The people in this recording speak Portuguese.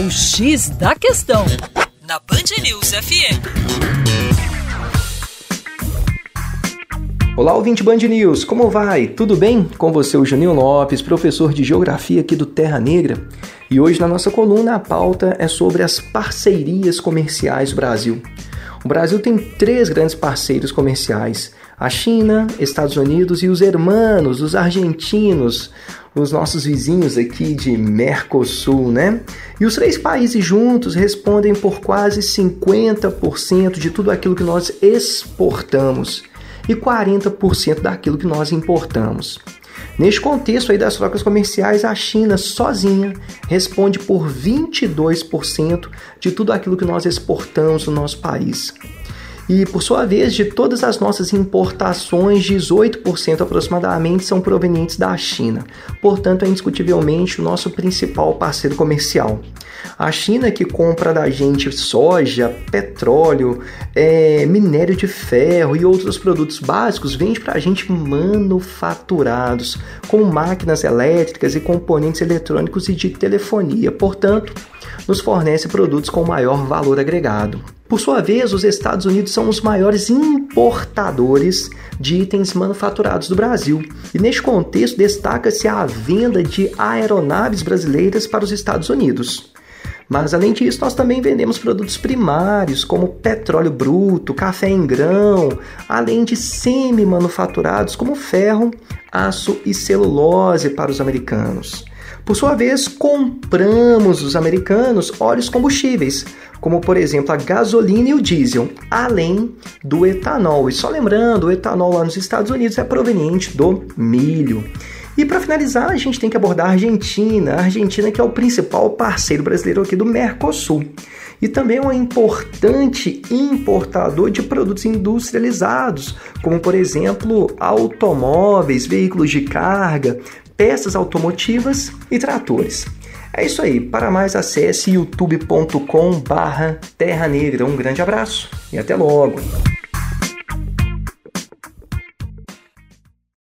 O X da Questão, na Band News FM. Olá, ouvinte Band News, como vai? Tudo bem? Com você, o Juninho Lopes, professor de Geografia aqui do Terra Negra. E hoje na nossa coluna a pauta é sobre as parcerias comerciais do Brasil. O Brasil tem três grandes parceiros comerciais: a China, Estados Unidos e os hermanos, os argentinos, os nossos vizinhos aqui de Mercosul, né? E os três países juntos respondem por quase 50% de tudo aquilo que nós exportamos e 40% daquilo que nós importamos. Neste contexto aí das trocas comerciais, a China sozinha responde por 22% de tudo aquilo que nós exportamos no nosso país. E, por sua vez, de todas as nossas importações, 18% aproximadamente são provenientes da China. Portanto, é indiscutivelmente o nosso principal parceiro comercial. A China que compra da gente soja, petróleo, é, minério de ferro e outros produtos básicos, vende para a gente manufaturados, como máquinas elétricas e componentes eletrônicos e de telefonia. Portanto, nos fornece produtos com maior valor agregado. Por sua vez, os Estados Unidos são os maiores importadores de itens manufaturados do Brasil. E neste contexto, destaca-se a venda de aeronaves brasileiras para os Estados Unidos. Mas além disso, nós também vendemos produtos primários, como petróleo bruto, café em grão, além de semi-manufaturados como ferro, aço e celulose para os americanos. Por sua vez, compramos dos americanos óleos combustíveis, como por exemplo a gasolina e o diesel, além do etanol. E só lembrando, o etanol lá nos Estados Unidos é proveniente do milho. E para finalizar, a gente tem que abordar a Argentina, a Argentina que é o principal parceiro brasileiro aqui do Mercosul. E também é um importante importador de produtos industrializados, como por exemplo automóveis, veículos de carga, peças automotivas e tratores. É isso aí. Para mais, acesse youtube.com/terra negra. Um grande abraço e até logo.